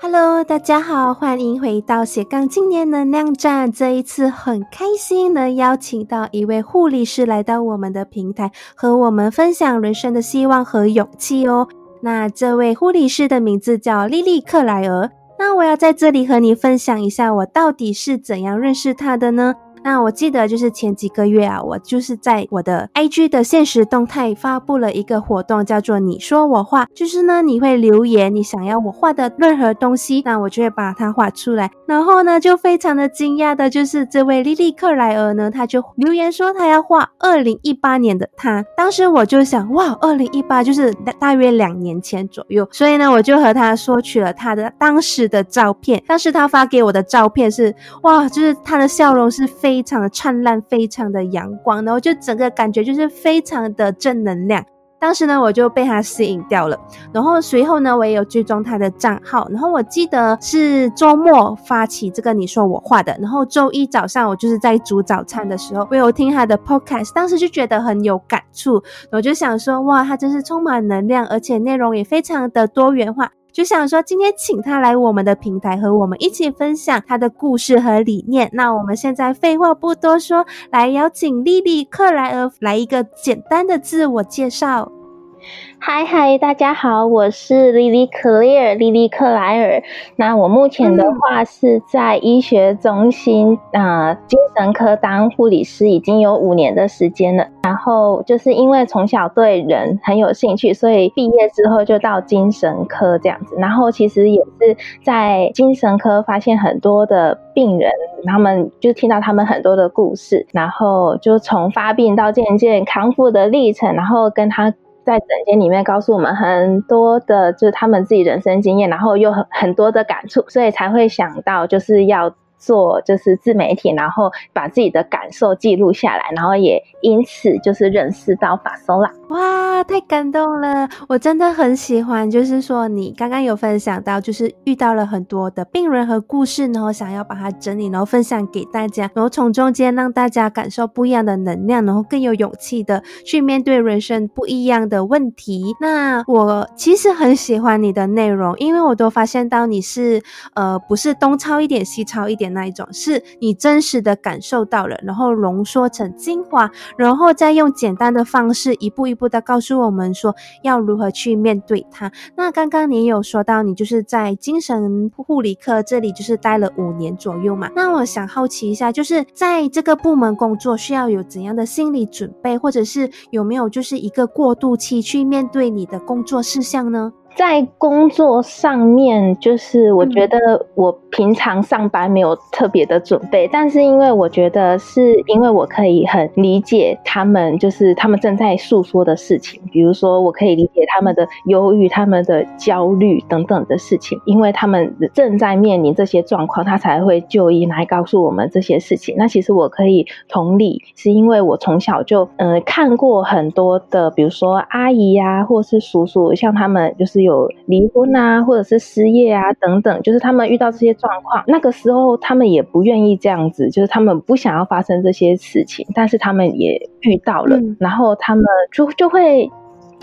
Hello，大家好，欢迎回到斜杠青年能量站。这一次很开心能邀请到一位护理师来到我们的平台，和我们分享人生的希望和勇气哦。那这位护理师的名字叫莉莉克莱尔。那我要在这里和你分享一下，我到底是怎样认识她的呢？那我记得就是前几个月啊，我就是在我的 IG 的现实动态发布了一个活动，叫做“你说我画”，就是呢你会留言你想要我画的任何东西，那我就会把它画出来。然后呢，就非常的惊讶的就是这位莉莉克莱尔呢，他就留言说他要画二零一八年的他。当时我就想，哇，二零一八就是大约两年前左右，所以呢，我就和他索取了他的当时的照片。当时他发给我的照片是，哇，就是他的笑容是非。非常的灿烂，非常的阳光，然后就整个感觉就是非常的正能量。当时呢，我就被他吸引掉了。然后随后呢，我也有追踪他的账号。然后我记得是周末发起这个你说我画的。然后周一早上，我就是在煮早餐的时候，我有听他的 podcast，当时就觉得很有感触。我就想说，哇，他真是充满能量，而且内容也非常的多元化。就想说，今天请他来我们的平台，和我们一起分享他的故事和理念。那我们现在废话不多说，来邀请莉莉克莱尔来一个简单的自我介绍。嗨嗨，大家好，我是 Lily Clear，莉莉克莱尔。那我目前的话是在医学中心啊，精神科当护理师，已经有五年的时间了。然后就是因为从小对人很有兴趣，所以毕业之后就到精神科这样子。然后其实也是在精神科发现很多的病人，他们就听到他们很多的故事，然后就从发病到渐渐康复的历程，然后跟他。在整间里面告诉我们很多的，就是他们自己人生经验，然后又很很多的感触，所以才会想到就是要。做就是自媒体，然后把自己的感受记录下来，然后也因此就是认识到法搜啦。哇，太感动了！我真的很喜欢，就是说你刚刚有分享到，就是遇到了很多的病人和故事，然后想要把它整理，然后分享给大家，然后从中间让大家感受不一样的能量，然后更有勇气的去面对人生不一样的问题。那我其实很喜欢你的内容，因为我都发现到你是呃不是东抄一点西抄一点。那一种是你真实的感受到了，然后浓缩成精华，然后再用简单的方式一步一步的告诉我们说要如何去面对它。那刚刚你有说到你就是在精神护理科这里就是待了五年左右嘛？那我想好奇一下，就是在这个部门工作需要有怎样的心理准备，或者是有没有就是一个过渡期去面对你的工作事项呢？在工作上面，就是我觉得我平常上班没有特别的准备，但是因为我觉得是因为我可以很理解他们，就是他们正在诉说的事情，比如说我可以理解他们的忧郁、他们的焦虑等等的事情，因为他们正在面临这些状况，他才会就医来告诉我们这些事情。那其实我可以同理，是因为我从小就嗯看过很多的，比如说阿姨呀，或是叔叔，像他们就是。有离婚啊，或者是失业啊，等等，就是他们遇到这些状况，那个时候他们也不愿意这样子，就是他们不想要发生这些事情，但是他们也遇到了，然后他们就就会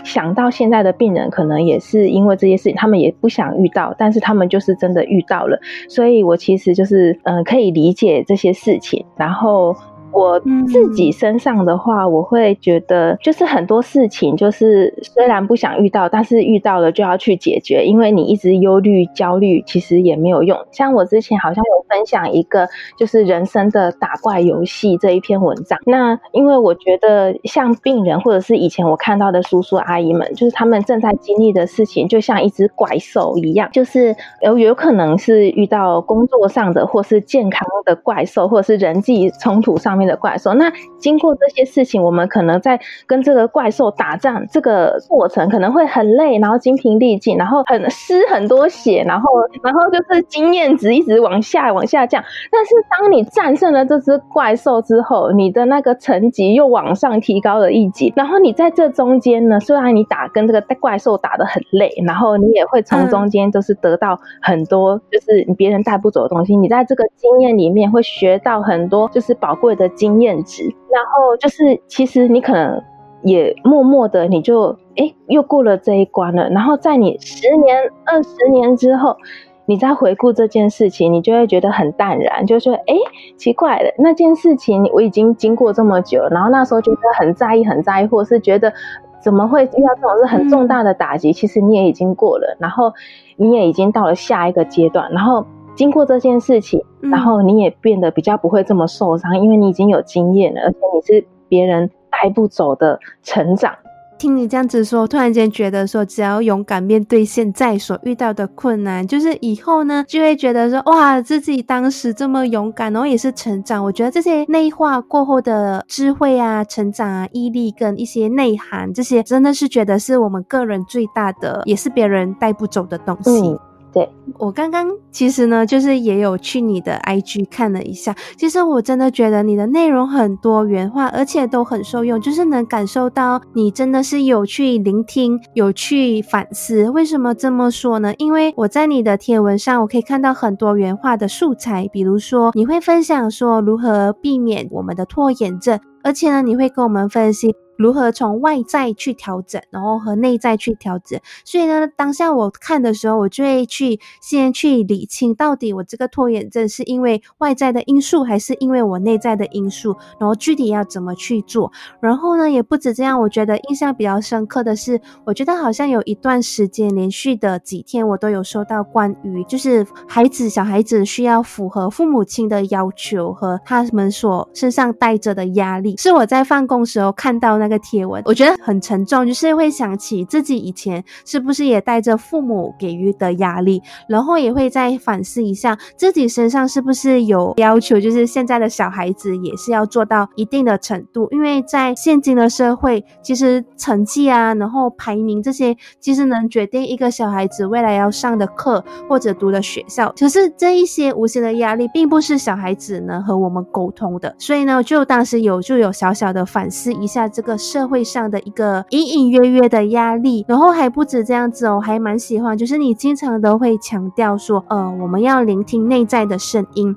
想到现在的病人可能也是因为这些事情，他们也不想遇到，但是他们就是真的遇到了，所以我其实就是嗯，可以理解这些事情，然后。我自己身上的话，我会觉得就是很多事情，就是虽然不想遇到，但是遇到了就要去解决，因为你一直忧虑、焦虑，其实也没有用。像我之前好像有分享一个，就是人生的打怪游戏这一篇文章。那因为我觉得像病人，或者是以前我看到的叔叔阿姨们，就是他们正在经历的事情，就像一只怪兽一样，就是有有可能是遇到工作上的，或是健康的怪兽，或者是人际冲突上面。的怪兽，那经过这些事情，我们可能在跟这个怪兽打仗这个过程可能会很累，然后精疲力尽，然后很失很多血，然后然后就是经验值一直往下往下降。但是当你战胜了这只怪兽之后，你的那个层级又往上提高了一级。然后你在这中间呢，虽然你打跟这个怪兽打的很累，然后你也会从中间就是得到很多就是别人带不走的东西。你在这个经验里面会学到很多就是宝贵的。经验值，然后就是其实你可能也默默的，你就哎又过了这一关了。然后在你十年、二十年之后，你再回顾这件事情，你就会觉得很淡然，就说哎，奇怪了，那件事情我已经经过这么久，然后那时候觉得很在意，很在意，或是觉得怎么会遇到这种是很重大的打击，其实你也已经过了，然后你也已经到了下一个阶段，然后经过这件事情，然后你也变得比较不会这么受伤，因为你已经有经验了，而且你是别人带不走的成长。听你这样子说，突然间觉得说，只要勇敢面对现在所遇到的困难，就是以后呢，就会觉得说，哇，自己当时这么勇敢，然后也是成长。我觉得这些内化过后的智慧啊、成长啊、毅力跟一些内涵，这些真的是觉得是我们个人最大的，也是别人带不走的东西。对我刚刚其实呢，就是也有去你的 IG 看了一下，其实我真的觉得你的内容很多元化，而且都很受用，就是能感受到你真的是有去聆听，有去反思。为什么这么说呢？因为我在你的贴文上，我可以看到很多元化的素材，比如说你会分享说如何避免我们的拖延症，而且呢，你会跟我们分析。如何从外在去调整，然后和内在去调整？所以呢，当下我看的时候，我就会去先去理清，到底我这个拖延症是因为外在的因素，还是因为我内在的因素？然后具体要怎么去做？然后呢，也不止这样，我觉得印象比较深刻的是，我觉得好像有一段时间，连续的几天，我都有收到关于就是孩子小孩子需要符合父母亲的要求和他们所身上带着的压力，是我在放工时候看到那。那个贴文，我觉得很沉重，就是会想起自己以前是不是也带着父母给予的压力，然后也会再反思一下自己身上是不是有要求，就是现在的小孩子也是要做到一定的程度，因为在现今的社会，其实成绩啊，然后排名这些，其实能决定一个小孩子未来要上的课或者读的学校。可是这一些无形的压力，并不是小孩子能和我们沟通的，所以呢，就当时有就有小小的反思一下这个。社会上的一个隐隐约约的压力，然后还不止这样子哦，还蛮喜欢，就是你经常都会强调说，呃，我们要聆听内在的声音。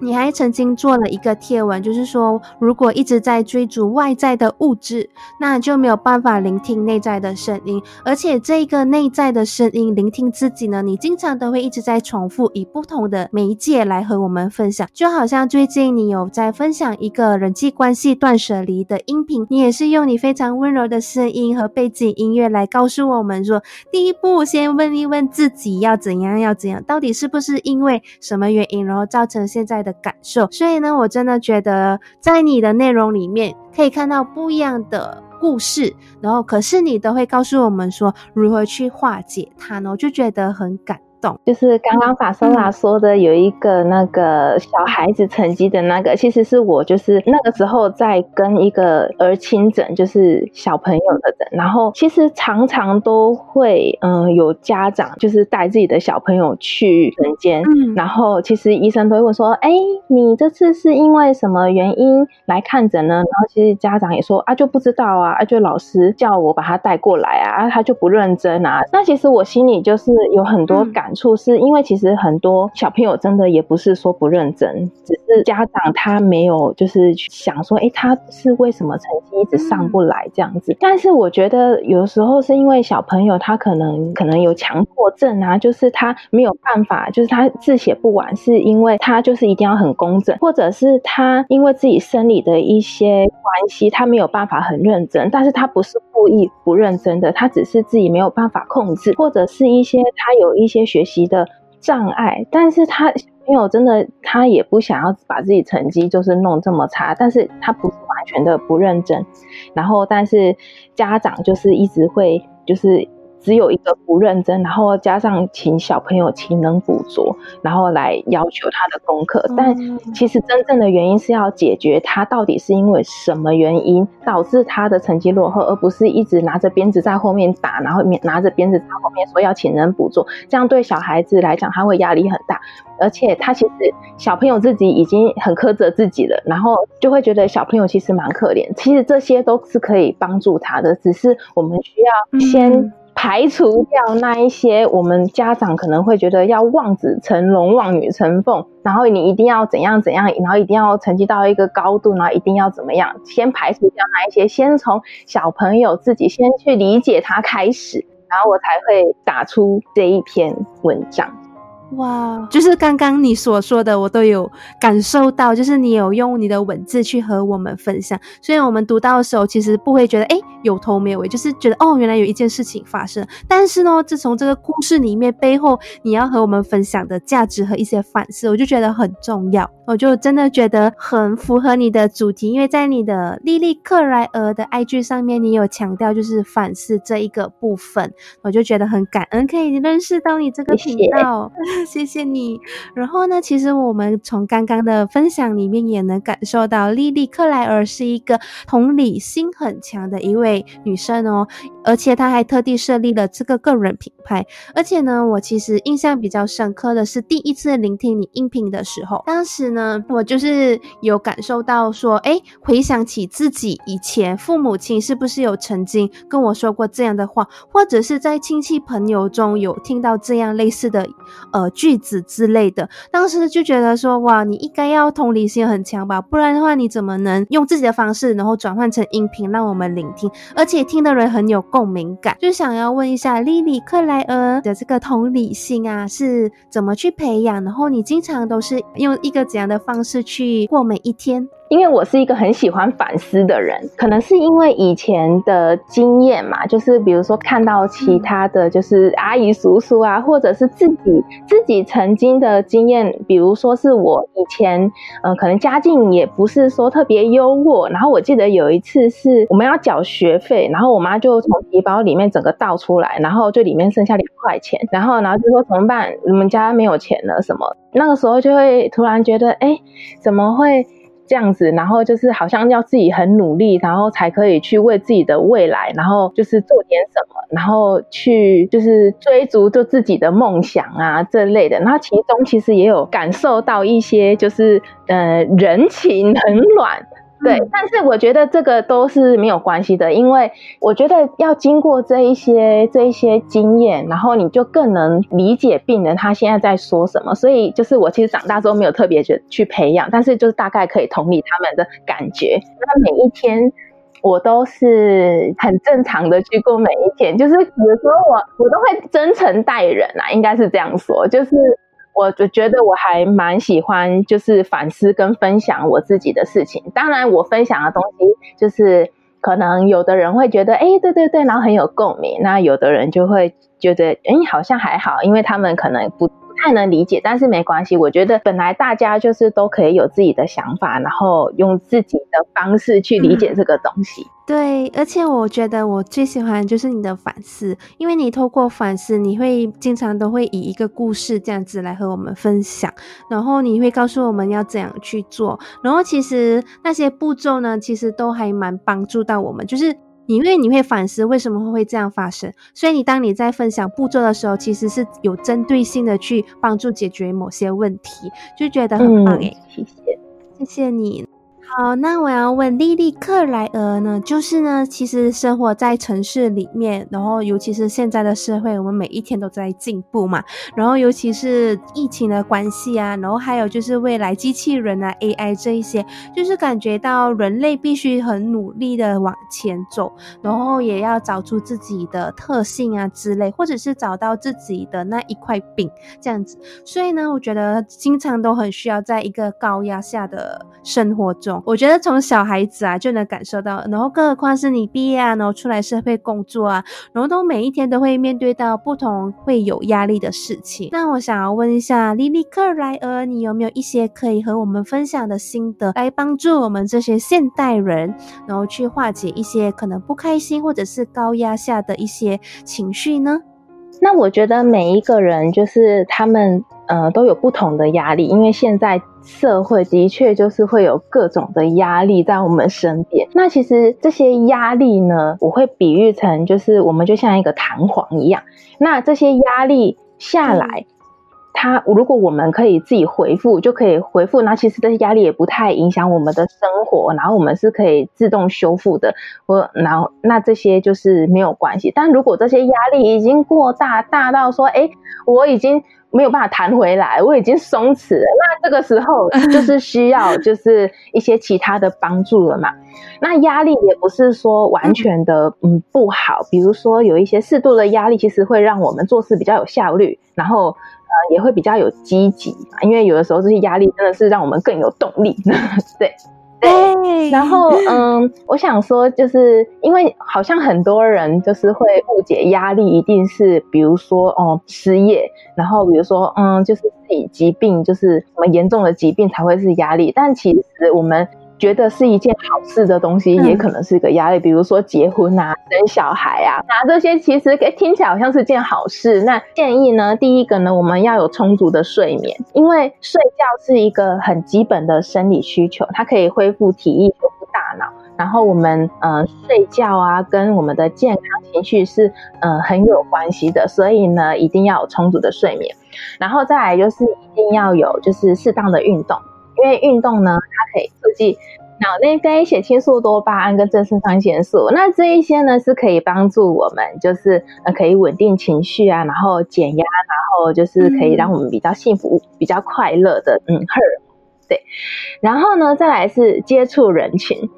你还曾经做了一个贴文，就是说，如果一直在追逐外在的物质，那就没有办法聆听内在的声音。而且，这个内在的声音，聆听自己呢，你经常都会一直在重复，以不同的媒介来和我们分享。就好像最近你有在分享一个人际关系断舍离的音频，你也是用你非常温柔的声音和背景音乐来告诉我们说，第一步先问一问自己要怎样，要怎样，到底是不是因为什么原因，然后造成。现在的感受，所以呢，我真的觉得在你的内容里面可以看到不一样的故事，然后可是你都会告诉我们说如何去化解它呢，我就觉得很感。就是刚刚法生拉说的有一个那个小孩子成绩的那个，其实是我就是那个时候在跟一个儿亲诊，就是小朋友的诊，然后其实常常都会嗯有家长就是带自己的小朋友去诊间，然后其实医生都会问说，哎，你这次是因为什么原因来看诊呢？然后其实家长也说啊就不知道啊，就老师叫我把他带过来啊，他就不认真啊。那其实我心里就是有很多感。处是因为其实很多小朋友真的也不是说不认真，只是家长他没有就是想说，哎，他是为什么成绩一直上不来这样子。但是我觉得有时候是因为小朋友他可能可能有强迫症啊，就是他没有办法，就是他字写不完，是因为他就是一定要很工整，或者是他因为自己生理的一些关系，他没有办法很认真，但是他不是故意不认真的，他只是自己没有办法控制，或者是一些他有一些学学习的障碍，但是他小朋友真的他也不想要把自己成绩就是弄这么差，但是他不是完全的不认真，然后但是家长就是一直会就是。只有一个不认真，然后加上请小朋友勤能补拙，然后来要求他的功课。但其实真正的原因是要解决他到底是因为什么原因导致他的成绩落后，而不是一直拿着鞭子在后面打，然后拿着鞭子在后面说要请人补拙。这样对小孩子来讲他会压力很大，而且他其实小朋友自己已经很苛责自己了，然后就会觉得小朋友其实蛮可怜。其实这些都是可以帮助他的，只是我们需要先。排除掉那一些我们家长可能会觉得要望子成龙、望女成凤，然后你一定要怎样怎样，然后一定要成绩到一个高度，然后一定要怎么样，先排除掉那一些，先从小朋友自己先去理解他开始，然后我才会打出这一篇文章。哇，就是刚刚你所说的，我都有感受到，就是你有用你的文字去和我们分享，所以我们读到的时候，其实不会觉得哎有头没尾，就是觉得哦原来有一件事情发生。但是呢，自从这个故事里面背后你要和我们分享的价值和一些反思，我就觉得很重要，我就真的觉得很符合你的主题，因为在你的莉莉克莱尔的 IG 上面，你有强调就是反思这一个部分，我就觉得很感恩可以认识到你这个频道。谢谢谢谢你。然后呢，其实我们从刚刚的分享里面也能感受到，莉莉克莱尔是一个同理心很强的一位女生哦，而且她还特地设立了这个个人品牌。而且呢，我其实印象比较深刻的是第一次聆听你音频的时候，当时呢，我就是有感受到说，哎，回想起自己以前父母亲是不是有曾经跟我说过这样的话，或者是在亲戚朋友中有听到这样类似的，呃。句子之类的，当时就觉得说，哇，你应该要同理心很强吧，不然的话，你怎么能用自己的方式，然后转换成音频让我们聆听，而且听的人很有共鸣感。就想要问一下，莉莉克莱尔的这个同理心啊，是怎么去培养？然后你经常都是用一个怎样的方式去过每一天？因为我是一个很喜欢反思的人，可能是因为以前的经验嘛，就是比如说看到其他的就是阿姨叔叔啊，或者是自己自己曾经的经验，比如说是我以前，呃，可能家境也不是说特别优渥，然后我记得有一次是我们要缴学费，然后我妈就从皮包里面整个倒出来，然后就里面剩下两块钱，然后然后就说怎么办？我们家没有钱了什么？那个时候就会突然觉得，哎，怎么会？这样子，然后就是好像要自己很努力，然后才可以去为自己的未来，然后就是做点什么，然后去就是追逐就自己的梦想啊这类的。那其中其实也有感受到一些，就是呃人情冷暖。对，但是我觉得这个都是没有关系的，因为我觉得要经过这一些这一些经验，然后你就更能理解病人他现在在说什么。所以就是我其实长大之后没有特别去去培养，但是就是大概可以同理他们的感觉。那每一天我都是很正常的去过每一天，就是有时候我我都会真诚待人啊，应该是这样说，就是。我就觉得我还蛮喜欢，就是反思跟分享我自己的事情。当然，我分享的东西就是可能有的人会觉得，哎，对对对，然后很有共鸣。那有的人就会觉得，哎，好像还好，因为他们可能不。太能理解，但是没关系。我觉得本来大家就是都可以有自己的想法，然后用自己的方式去理解这个东西。对，而且我觉得我最喜欢就是你的反思，因为你透过反思，你会经常都会以一个故事这样子来和我们分享，然后你会告诉我们要怎样去做，然后其实那些步骤呢，其实都还蛮帮助到我们，就是。因为你会反思为什么会这样发生，所以你当你在分享步骤的时候，其实是有针对性的去帮助解决某些问题，就觉得很棒诶，谢谢，谢谢你。好，那我要问莉莉克莱尔呢？就是呢，其实生活在城市里面，然后尤其是现在的社会，我们每一天都在进步嘛。然后尤其是疫情的关系啊，然后还有就是未来机器人啊、AI 这一些，就是感觉到人类必须很努力的往前走，然后也要找出自己的特性啊之类，或者是找到自己的那一块饼这样子。所以呢，我觉得经常都很需要在一个高压下的生活中。我觉得从小孩子啊就能感受到，然后更何况是你毕业啊，然后出来社会工作啊，然后都每一天都会面对到不同会有压力的事情。那我想要问一下莉莉克莱尔，你有没有一些可以和我们分享的心得，来帮助我们这些现代人，然后去化解一些可能不开心或者是高压下的一些情绪呢？那我觉得每一个人就是他们。呃，都有不同的压力，因为现在社会的确就是会有各种的压力在我们身边。那其实这些压力呢，我会比喻成就是我们就像一个弹簧一样。那这些压力下来，它如果我们可以自己回复，就可以回复。那其实这些压力也不太影响我们的生活，然后我们是可以自动修复的。我然后那这些就是没有关系。但如果这些压力已经过大，大到说，哎，我已经。没有办法弹回来，我已经松弛了。那这个时候 就是需要就是一些其他的帮助了嘛。那压力也不是说完全的嗯不好，比如说有一些适度的压力，其实会让我们做事比较有效率，然后也会比较有积极嘛，因为有的时候这些压力真的是让我们更有动力。对。对，然后嗯，我想说，就是因为好像很多人就是会误解压力一定是，比如说哦失业，然后比如说嗯，就是自己疾病，就是什么严重的疾病才会是压力，但其实我们。觉得是一件好事的东西，也可能是一个压力。比如说结婚啊、生小孩啊，那这些其实听起来好像是件好事。那建议呢，第一个呢，我们要有充足的睡眠，因为睡觉是一个很基本的生理需求，它可以恢复体力、恢复大脑。然后我们呃睡觉啊，跟我们的健康情绪是呃很有关系的，所以呢，一定要有充足的睡眠。然后再来就是一定要有就是适当的运动。因为运动呢，它可以刺激脑内啡、血清素、多巴胺跟正肾上腺素。那这一些呢，是可以帮助我们，就是呃，可以稳定情绪啊，然后减压，然后就是可以让我们比较幸福、比较快乐的，嗯，荷尔蒙。对。然后呢，再来是接触人群，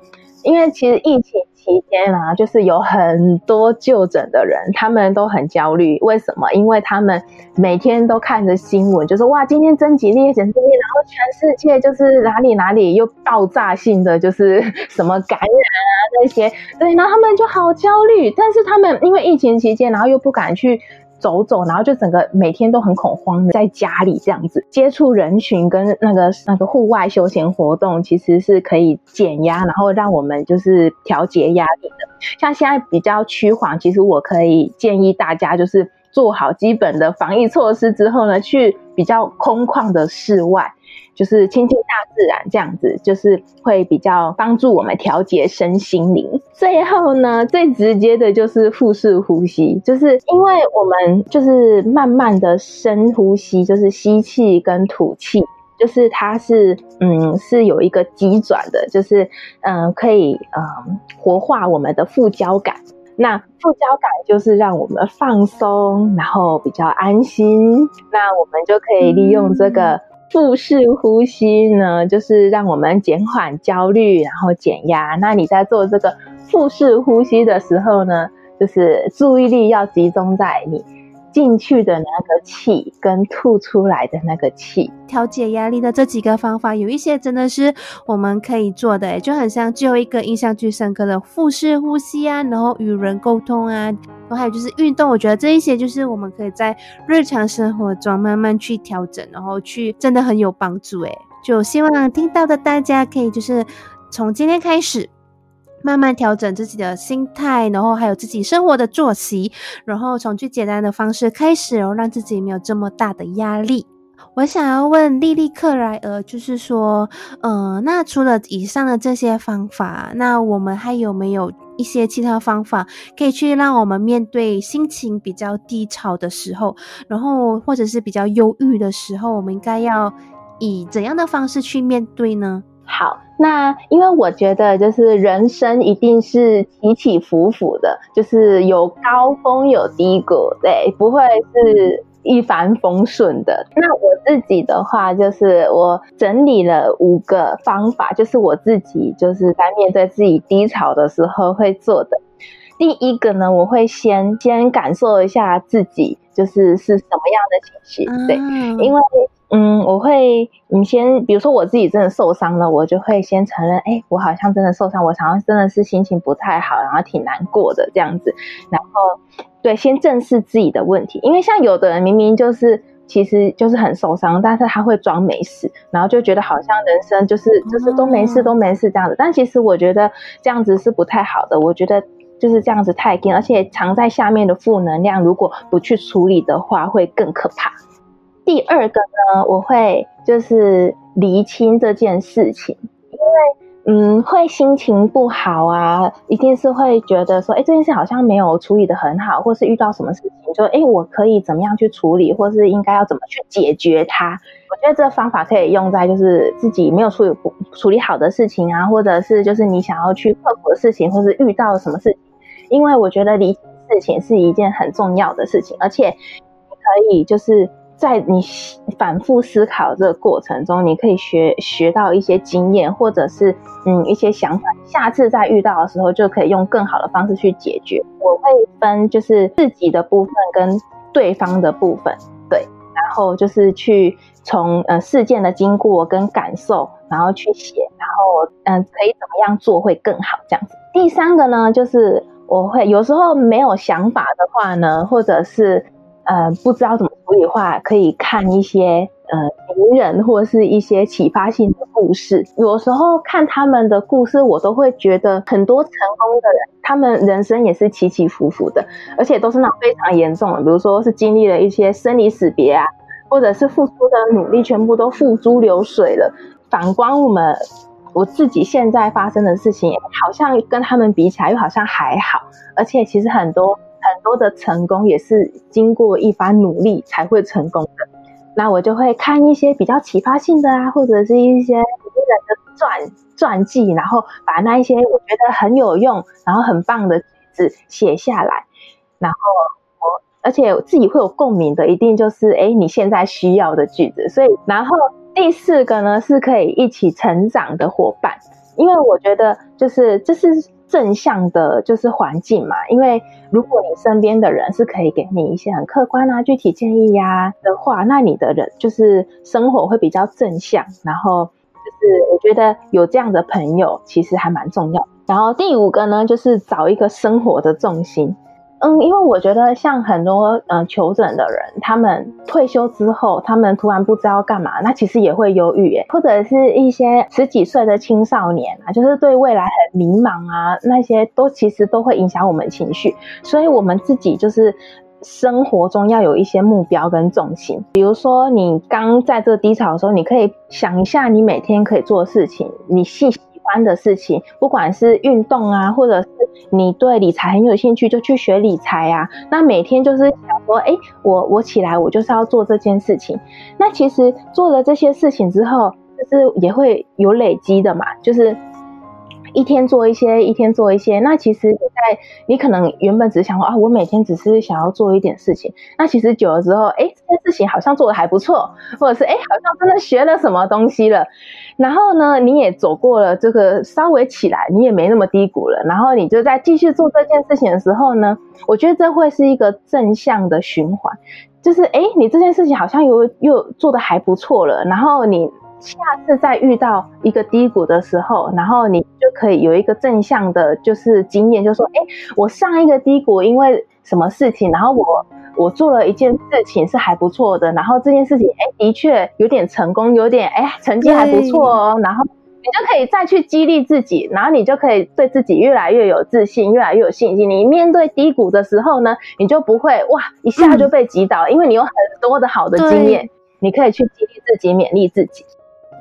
因为其实疫情。期间啊，就是有很多就诊的人，他们都很焦虑。为什么？因为他们每天都看着新闻，就说哇，今天增几例，减几例，然后全世界就是哪里哪里又爆炸性的就是什么感染啊那些，对，然后他们就好焦虑。但是他们因为疫情期间，然后又不敢去。走走，然后就整个每天都很恐慌的，在家里这样子接触人群跟那个那个户外休闲活动，其实是可以减压，然后让我们就是调节压力的。像现在比较趋缓，其实我可以建议大家就是做好基本的防疫措施之后呢，去比较空旷的室外。就是亲近大自然，这样子就是会比较帮助我们调节身心灵。最后呢，最直接的就是腹式呼吸，就是因为我们就是慢慢的深呼吸，就是吸气跟吐气，就是它是嗯是有一个急转的，就是嗯可以嗯活化我们的副交感。那副交感就是让我们放松，然后比较安心。那我们就可以利用这个。腹式呼吸呢，就是让我们减缓焦虑，然后减压。那你在做这个腹式呼吸的时候呢，就是注意力要集中在你。进去的那个气跟吐出来的那个气，调节压力的这几个方法，有一些真的是我们可以做的，就很像最后一个印象最深刻的腹式呼吸啊，然后与人沟通啊，然后还有就是运动，我觉得这一些就是我们可以在日常生活中慢慢去调整，然后去真的很有帮助诶，就希望听到的大家可以就是从今天开始。慢慢调整自己的心态，然后还有自己生活的作息，然后从最简单的方式开始，然后让自己没有这么大的压力。我想要问莉莉克莱尔，就是说，嗯，那除了以上的这些方法，那我们还有没有一些其他方法可以去让我们面对心情比较低潮的时候，然后或者是比较忧郁的时候，我们应该要以怎样的方式去面对呢？好，那因为我觉得就是人生一定是起起伏伏的，就是有高峰有低谷，对，不会是一帆风顺的。那我自己的话，就是我整理了五个方法，就是我自己就是在面对自己低潮的时候会做的。第一个呢，我会先先感受一下自己就是是什么样的情绪，对，因为。嗯，我会，你先，比如说我自己真的受伤了，我就会先承认，哎，我好像真的受伤，我好像真的是心情不太好，然后挺难过的这样子，然后，对，先正视自己的问题，因为像有的人明明就是，其实就是很受伤，但是他会装没事，然后就觉得好像人生就是就是都没事都没事这样子，但其实我觉得这样子是不太好的，我觉得就是这样子太硬，而且藏在下面的负能量，如果不去处理的话，会更可怕。第二个呢，我会就是厘清这件事情，因为嗯，会心情不好啊，一定是会觉得说，哎，这件事好像没有处理的很好，或是遇到什么事情，就哎，我可以怎么样去处理，或是应该要怎么去解决它？我觉得这方法可以用在就是自己没有处理不处理好的事情啊，或者是就是你想要去克服的事情，或是遇到什么事情，因为我觉得理清事情是一件很重要的事情，而且你可以就是。在你反复思考这个过程中，你可以学学到一些经验，或者是嗯一些想法，下次再遇到的时候就可以用更好的方式去解决。我会分就是自己的部分跟对方的部分，对，然后就是去从呃事件的经过跟感受，然后去写，然后嗯可以怎么样做会更好这样子。第三个呢，就是我会有时候没有想法的话呢，或者是呃不知道怎么处理的话，可以看一些。呃，名人或者是一些启发性的故事，有时候看他们的故事，我都会觉得很多成功的人，他们人生也是起起伏伏的，而且都是那种非常严重的，比如说是经历了一些生离死别啊，或者是付出的努力全部都付诸流水了。反观我们，我自己现在发生的事情，好像跟他们比起来又好像还好，而且其实很多很多的成功也是经过一番努力才会成功的。那我就会看一些比较启发性的啊，或者是一些名人的传传记，然后把那一些我觉得很有用，然后很棒的句子写下来。然后我而且自己会有共鸣的，一定就是哎你现在需要的句子。所以，然后第四个呢是可以一起成长的伙伴，因为我觉得就是这是。正向的就是环境嘛，因为如果你身边的人是可以给你一些很客观啊、具体建议呀的话，那你的人就是生活会比较正向。然后就是我觉得有这样的朋友其实还蛮重要。然后第五个呢，就是找一个生活的重心。嗯，因为我觉得像很多嗯求诊的人，他们退休之后，他们突然不知道干嘛，那其实也会忧郁，或者是一些十几岁的青少年啊，就是对未来很迷茫啊，那些都其实都会影响我们情绪，所以我们自己就是生活中要有一些目标跟重心，比如说你刚在这低潮的时候，你可以想一下你每天可以做的事情，你细。欢的事情，不管是运动啊，或者你对理财很有兴趣，就去学理财啊。那每天就是想说，哎，我我起来，我就是要做这件事情。那其实做了这些事情之后，就是也会有累积的嘛，就是。一天做一些，一天做一些。那其实现，在你可能原本只是想说啊，我每天只是想要做一点事情。那其实久了之后，哎，这件事情好像做的还不错，或者是哎，好像真的学了什么东西了。然后呢，你也走过了这个稍微起来，你也没那么低谷了。然后你就在继续做这件事情的时候呢，我觉得这会是一个正向的循环，就是哎，你这件事情好像又又做的还不错了。然后你。下次再遇到一个低谷的时候，然后你就可以有一个正向的，就是经验，就说：哎，我上一个低谷因为什么事情，然后我我做了一件事情是还不错的，然后这件事情哎的确有点成功，有点哎成绩还不错哦，然后你就可以再去激励自己，然后你就可以对自己越来越有自信，越来越有信心。你面对低谷的时候呢，你就不会哇一下就被击倒，因为你有很多的好的经验，你可以去激励自己，勉励自己。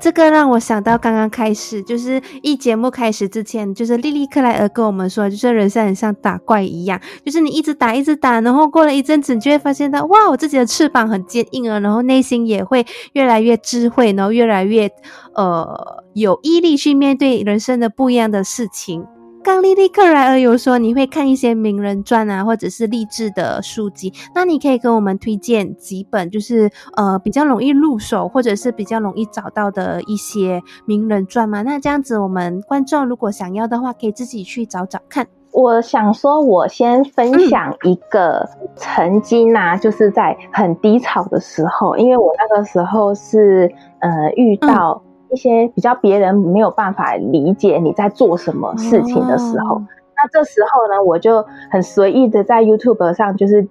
这个让我想到刚刚开始，就是一节目开始之前，就是莉莉克莱尔跟我们说，就是人生很像打怪一样，就是你一直打，一直打，然后过了一阵子，你就会发现到，哇，我自己的翅膀很坚硬了，然后内心也会越来越智慧，然后越来越呃有毅力去面对人生的不一样的事情。刚莉莉克莱尔有说你会看一些名人传啊，或者是励志的书籍，那你可以跟我们推荐几本，就是呃比较容易入手，或者是比较容易找到的一些名人传吗？那这样子，我们观众如果想要的话，可以自己去找找看。我想说，我先分享一个曾经啊，就是在很低潮的时候，因为我那个时候是呃遇到。一些比较别人没有办法理解你在做什么事情的时候，那这时候呢，我就很随意的在 YouTube 上就是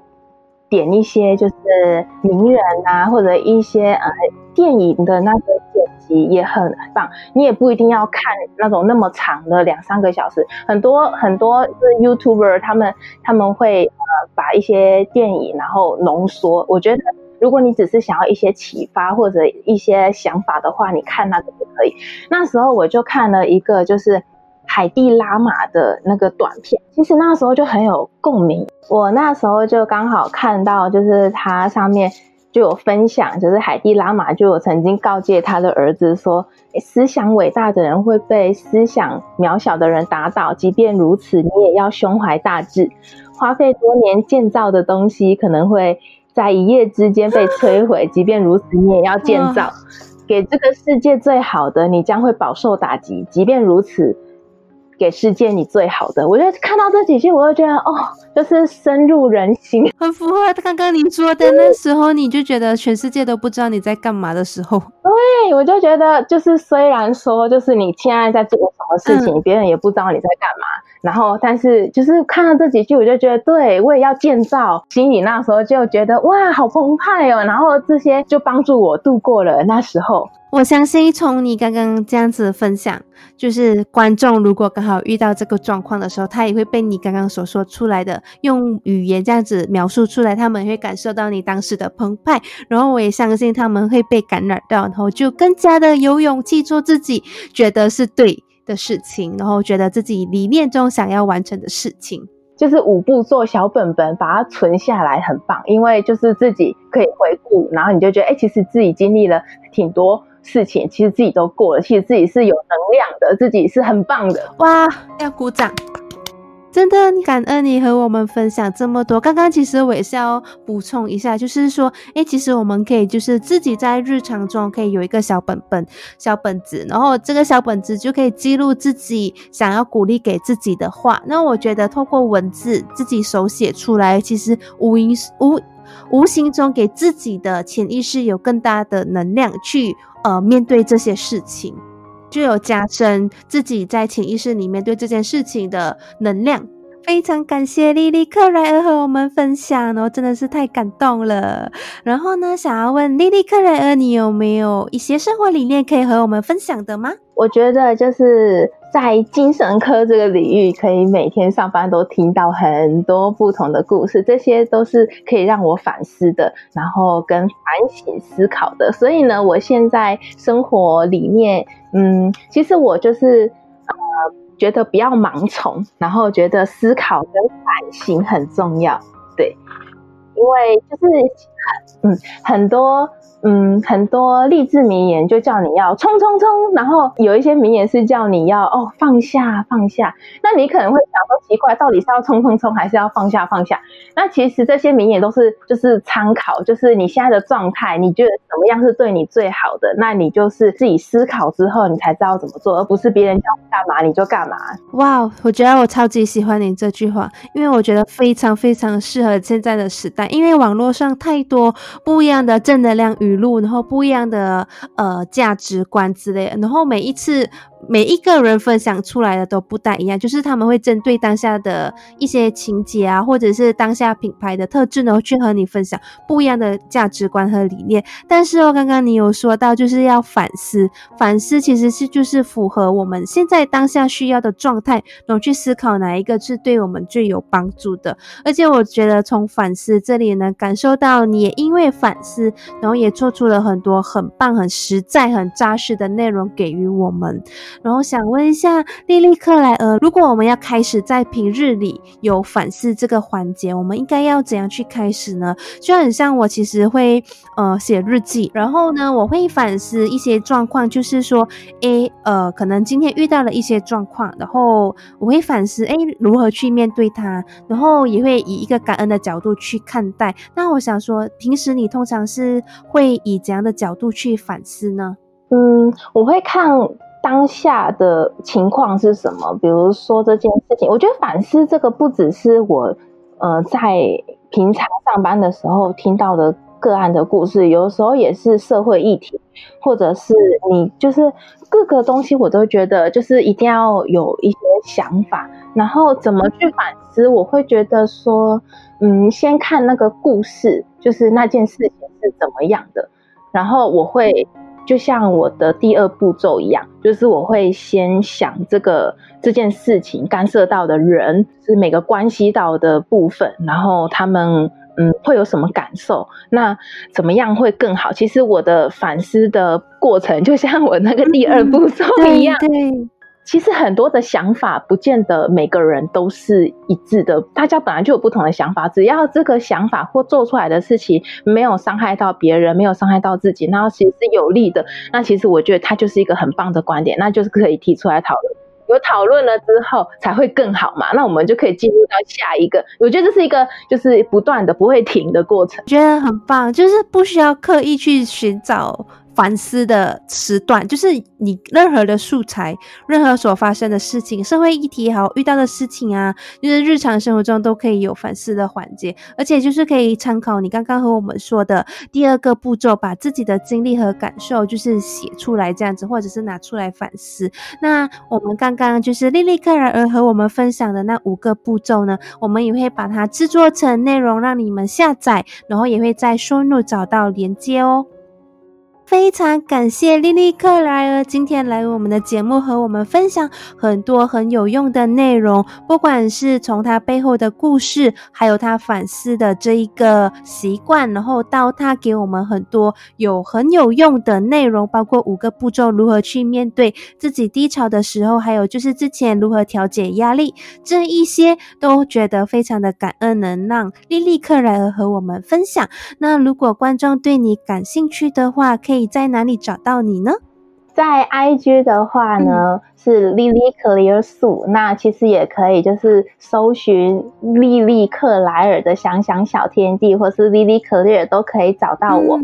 点一些就是名人啊，或者一些呃电影的那个剪辑也很棒。你也不一定要看那种那么长的两三个小时，很多很多是 YouTuber 他们他们会呃把一些电影然后浓缩，我觉得。如果你只是想要一些启发或者一些想法的话，你看那个就可以。那时候我就看了一个就是海蒂拉玛的那个短片，其实那时候就很有共鸣。我那时候就刚好看到，就是他上面就有分享，就是海蒂拉玛就有曾经告诫他的儿子说：“思想伟大的人会被思想渺小的人打倒，即便如此，你也要胸怀大志。花费多年建造的东西可能会。”在一夜之间被摧毁，即便如此，你也要建造，给这个世界最好的。你将会饱受打击，即便如此，给世界你最好的。我就看到这几句，我就觉得哦，就是深入人心，很符合刚刚你说的那时候，你就觉得全世界都不知道你在干嘛的时候。对，我就觉得就是虽然说就是你现在在做什么事情，别人也不知道你在干嘛。然后，但是就是看到这几句，我就觉得，对我也要建造。心里那时候就觉得，哇，好澎湃哦。然后这些就帮助我度过了那时候。我相信从你刚刚这样子分享，就是观众如果刚好遇到这个状况的时候，他也会被你刚刚所说出来的用语言这样子描述出来，他们会感受到你当时的澎湃。然后我也相信他们会被感染到，然后就更加的有勇气做自己觉得是对。的事情，然后觉得自己理念中想要完成的事情，就是五步做小本本，把它存下来，很棒。因为就是自己可以回顾，然后你就觉得，哎，其实自己经历了挺多事情，其实自己都过了，其实自己是有能量的，自己是很棒的。哇，要鼓掌！真的很，感恩你和我们分享这么多。刚刚其实我也是要补充一下，就是说，哎，其实我们可以就是自己在日常中可以有一个小本本、小本子，然后这个小本子就可以记录自己想要鼓励给自己的话。那我觉得透过文字自己手写出来，其实无形无无形中给自己的潜意识有更大的能量去呃面对这些事情。就有加深自己在潜意识里面对这件事情的能量。非常感谢莉莉克莱尔和我们分享哦，真的是太感动了。然后呢，想要问莉莉克莱尔，你有没有一些生活理念可以和我们分享的吗？我觉得就是在精神科这个领域，可以每天上班都听到很多不同的故事，这些都是可以让我反思的，然后跟反省思考的。所以呢，我现在生活里面，嗯，其实我就是呃。觉得不要盲从，然后觉得思考跟反省很重要，对，因为就是嗯很多。嗯，很多励志名言就叫你要冲冲冲，然后有一些名言是叫你要哦放下放下。那你可能会想说奇怪，到底是要冲冲冲，还是要放下放下？那其实这些名言都是就是参考，就是你现在的状态，你觉得怎么样是对你最好的？那你就是自己思考之后，你才知道怎么做，而不是别人叫你干嘛你就干嘛。哇，我觉得我超级喜欢你这句话，因为我觉得非常非常适合现在的时代，因为网络上太多不一样的正能量语。录，然后不一样的呃价值观之类，然后每一次。每一个人分享出来的都不大一样，就是他们会针对当下的一些情节啊，或者是当下品牌的特质呢，去和你分享不一样的价值观和理念。但是哦，刚刚你有说到，就是要反思，反思其实是就是符合我们现在当下需要的状态，然后去思考哪一个是对我们最有帮助的。而且我觉得从反思这里呢，感受到你也因为反思，然后也做出了很多很棒、很实在、很扎实的内容给予我们。然后想问一下莉莉克莱尔，如果我们要开始在平日里有反思这个环节，我们应该要怎样去开始呢？就很像我其实会呃写日记，然后呢我会反思一些状况，就是说，诶呃可能今天遇到了一些状况，然后我会反思，诶如何去面对它，然后也会以一个感恩的角度去看待。那我想说，平时你通常是会以怎样的角度去反思呢？嗯，我会看。当下的情况是什么？比如说这件事情，我觉得反思这个不只是我，呃，在平常上班的时候听到的个案的故事，有的时候也是社会议题，或者是你就是各个东西，我都觉得就是一定要有一些想法，然后怎么去反思？我会觉得说，嗯，先看那个故事，就是那件事情是怎么样的，然后我会。就像我的第二步骤一样，就是我会先想这个这件事情干涉到的人是每个关系到的部分，然后他们嗯会有什么感受，那怎么样会更好？其实我的反思的过程就像我那个第二步骤一样。对。其实很多的想法不见得每个人都是一致的，大家本来就有不同的想法。只要这个想法或做出来的事情没有伤害到别人，没有伤害到自己，然后其实是有利的，那其实我觉得它就是一个很棒的观点，那就是可以提出来讨论。有讨论了之后才会更好嘛，那我们就可以进入到下一个。我觉得这是一个就是不断的不会停的过程，觉得很棒，就是不需要刻意去寻找。反思的时段，就是你任何的素材，任何所发生的事情，社会议题也好，遇到的事情啊，就是日常生活中都可以有反思的环节，而且就是可以参考你刚刚和我们说的第二个步骤，把自己的经历和感受就是写出来这样子，或者是拿出来反思。那我们刚刚就是丽丽克莱尔和我们分享的那五个步骤呢，我们也会把它制作成内容让你们下载，然后也会在收录找到连接哦。非常感谢莉莉克莱尔今天来我们的节目和我们分享很多很有用的内容，不管是从他背后的故事，还有他反思的这一个习惯，然后到他给我们很多有很有用的内容，包括五个步骤如何去面对自己低潮的时候，还有就是之前如何调节压力，这一些都觉得非常的感恩，能让莉莉克莱尔和我们分享。那如果观众对你感兴趣的话，可以。可以在哪里找到你呢？在 IG 的话呢是 Lily Clear 素，那其实也可以就是搜寻莉莉克莱尔的想想小天地，或是 Lily Clear 都可以找到我。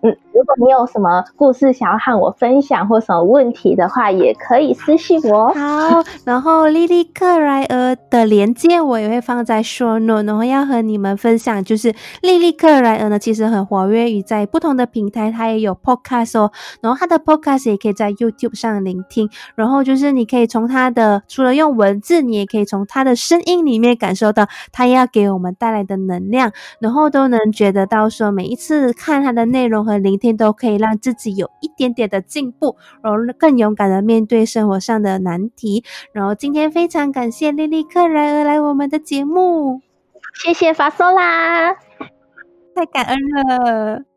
嗯，如果你有什么故事想要和我分享，或什么问题的话，也可以私信我。好，然后莉莉克莱尔的连接我也会放在 Shorno，然后要和你们分享，就是莉莉克莱尔呢，其实很活跃于在不同的平台，它也有 podcast 哦，然后它的 podcast 也可以在 YouTube 上聆听，然后就是你可以从它的除了用文字，你也可以从它的声音里面感受到它要给我们带来的能量，然后都能觉得到说每一次看它的内容。和聆听都可以让自己有一点点的进步，然后更勇敢的面对生活上的难题。然后今天非常感谢莉莉克莱尔来我们的节目，谢谢法索啦，太感恩了。